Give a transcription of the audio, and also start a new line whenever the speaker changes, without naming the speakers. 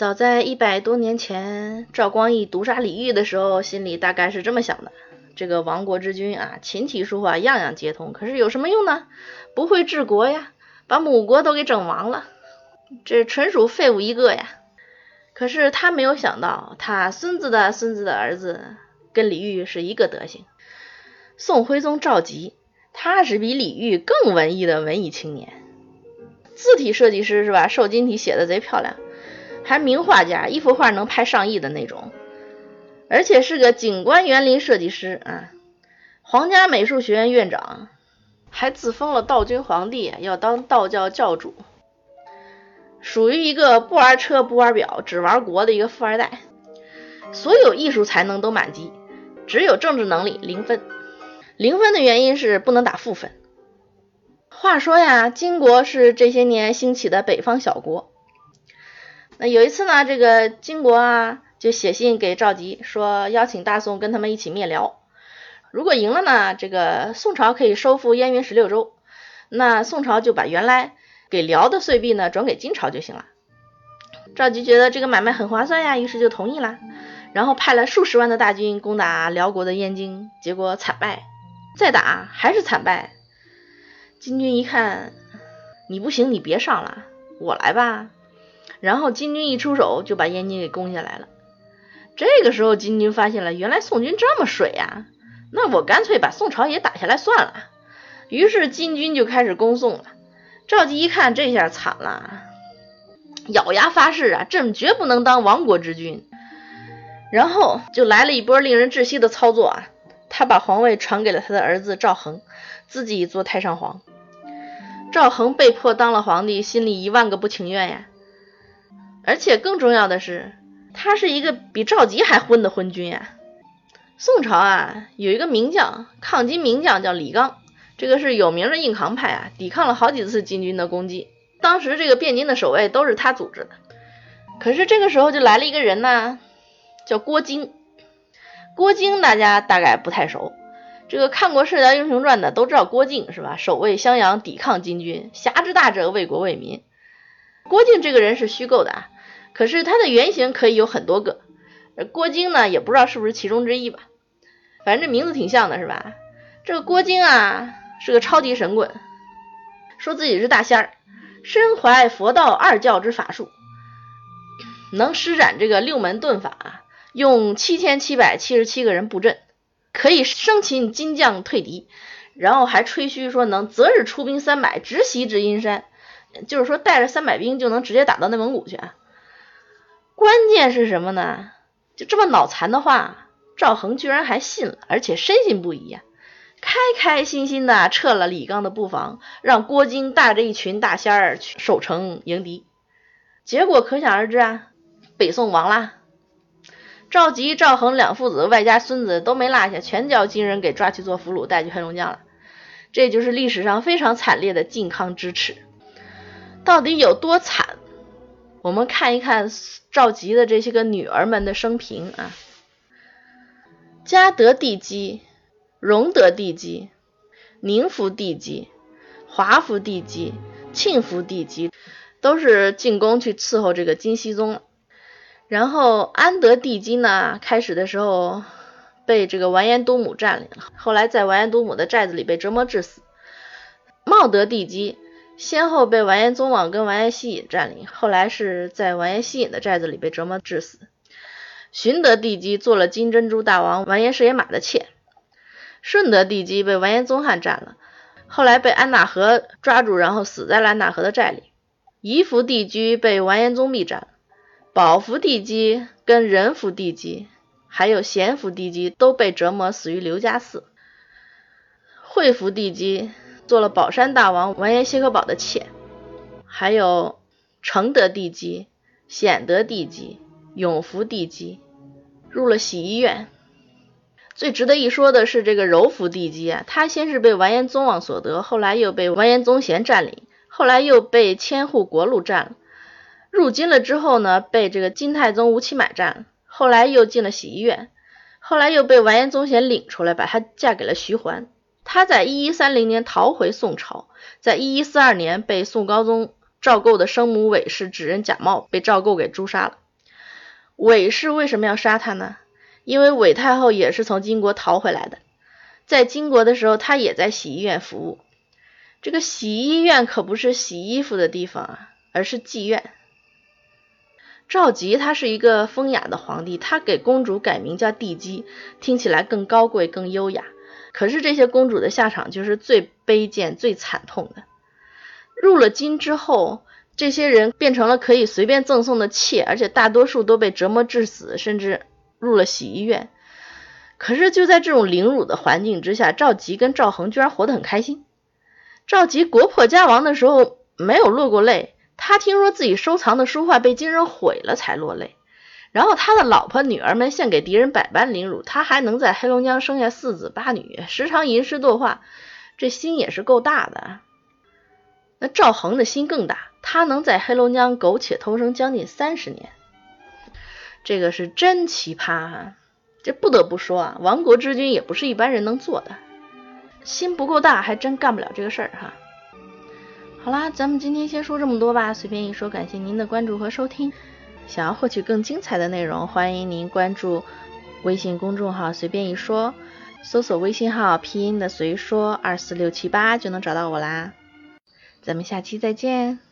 早在一百多年前，赵光义毒杀李煜的时候，心里大概是这么想的：这个亡国之君啊，琴棋书画样样皆通，可是有什么用呢？不会治国呀，把母国都给整亡了，这纯属废物一个呀。可是他没有想到，他孙子的孙子的儿子跟李煜是一个德行。宋徽宗赵佶，他是比李煜更文艺的文艺青年，字体设计师是吧？瘦金体写的贼漂亮，还名画家，一幅画能拍上亿的那种，而且是个景观园林设计师啊，皇家美术学院院长，还自封了道君皇帝，要当道教教主，属于一个不玩车不玩表，只玩国的一个富二代，所有艺术才能都满级，只有政治能力零分。零分的原因是不能打负分。话说呀，金国是这些年兴起的北方小国。那有一次呢，这个金国啊就写信给赵佶，说邀请大宋跟他们一起灭辽。如果赢了呢，这个宋朝可以收复燕云十六州，那宋朝就把原来给辽的岁币呢转给金朝就行了。赵佶觉得这个买卖很划算呀，于是就同意了，然后派了数十万的大军攻打辽国的燕京，结果惨败。再打还是惨败，金军一看你不行，你别上了，我来吧。然后金军一出手就把燕京给攻下来了。这个时候金军发现了，原来宋军这么水呀，那我干脆把宋朝也打下来算了。于是金军就开始攻宋了。赵佶一看这下惨了，咬牙发誓啊，朕绝不能当亡国之君。然后就来了一波令人窒息的操作啊。他把皇位传给了他的儿子赵恒，自己做太上皇。赵恒被迫当了皇帝，心里一万个不情愿呀。而且更重要的是，他是一个比赵佶还昏的昏君呀。宋朝啊，有一个名将，抗金名将叫李纲，这个是有名的硬扛派啊，抵抗了好几次金军的攻击。当时这个汴京的守卫都是他组织的。可是这个时候就来了一个人呢，叫郭京。郭靖大家大概不太熟，这个看过《射雕英雄传》的都知道郭靖是吧？守卫襄阳，抵抗金军，侠之大者，为国为民。郭靖这个人是虚构的啊，可是他的原型可以有很多个。郭靖呢，也不知道是不是其中之一吧，反正这名字挺像的是吧？这个郭靖啊，是个超级神棍，说自己是大仙儿，身怀佛道二教之法术，能施展这个六门遁法。用七千七百七十七个人布阵，可以生擒金将退敌，然后还吹嘘说能择日出兵三百，直袭至阴山，就是说带着三百兵就能直接打到内蒙古去啊。关键是什么呢？就这么脑残的话，赵恒居然还信了，而且深信不疑呀，开开心心的撤了李刚的布防，让郭靖带着一群大仙儿去守城迎敌。结果可想而知啊，北宋亡啦。赵佶、赵恒两父子，外加孙子都没落下，全叫金人给抓去做俘虏，带去黑龙江了。这就是历史上非常惨烈的靖康之耻。到底有多惨？我们看一看赵佶的这些个女儿们的生平啊。嘉德帝姬、荣德帝姬、宁福帝姬、华福帝姬、庆福帝姬，都是进宫去伺候这个金熙宗。然后安德帝姬呢，开始的时候被这个完颜都母占领了，后来在完颜都母的寨子里被折磨致死。茂德帝姬先后被完颜宗望跟完颜希尹占领，后来是在完颜希尹的寨子里被折磨致死。寻德帝姬做了金珍珠大王完颜氏也马的妾。顺德帝姬被完颜宗翰占了，后来被安纳和抓住，然后死在了安纳河的寨里。夷福帝居被完颜宗弼占了。宝福帝姬跟仁福帝姬，还有贤福帝姬都被折磨死于刘家寺。惠福帝姬做了宝山大王完颜谢可宝的妾，还有承德帝姬、显德帝姬、永福帝姬入了洗衣院。最值得一说的是这个柔福帝姬啊，他先是被完颜宗望所得，后来又被完颜宗贤占领，后来又被千户国禄占了。入京了之后呢，被这个金太宗吴乞买占了，后来又进了洗衣院，后来又被完颜宗贤领出来，把她嫁给了徐桓。他在一一三零年逃回宋朝，在一一四二年被宋高宗赵构的生母韦氏指认假冒，被赵构给诛杀了。韦氏为什么要杀他呢？因为韦太后也是从金国逃回来的，在金国的时候，她也在洗衣院服务。这个洗衣院可不是洗衣服的地方啊，而是妓院。赵佶他是一个风雅的皇帝，他给公主改名叫帝姬，听起来更高贵、更优雅。可是这些公主的下场就是最卑贱、最惨痛的。入了京之后，这些人变成了可以随便赠送的妾，而且大多数都被折磨致死，甚至入了洗衣院。可是就在这种凌辱的环境之下，赵佶跟赵恒居然活得很开心。赵佶国破家亡的时候没有落过泪。他听说自己收藏的书画被金人毁了，才落泪。然后他的老婆女儿们献给敌人百般凌辱，他还能在黑龙江生下四子八女，时常吟诗作画，这心也是够大的。那赵恒的心更大，他能在黑龙江苟且偷生将近三十年，这个是真奇葩啊！这不得不说啊，亡国之君也不是一般人能做的，心不够大，还真干不了这个事儿哈。好啦，咱们今天先说这么多吧。随便一说，感谢您的关注和收听。想要获取更精彩的内容，欢迎您关注微信公众号“随便一说”，搜索微信号拼音的“随说二四六七八”就能找到我啦。咱们下期再见。